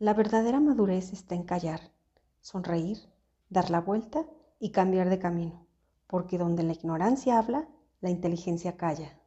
La verdadera madurez está en callar, sonreír, dar la vuelta y cambiar de camino, porque donde la ignorancia habla, la inteligencia calla.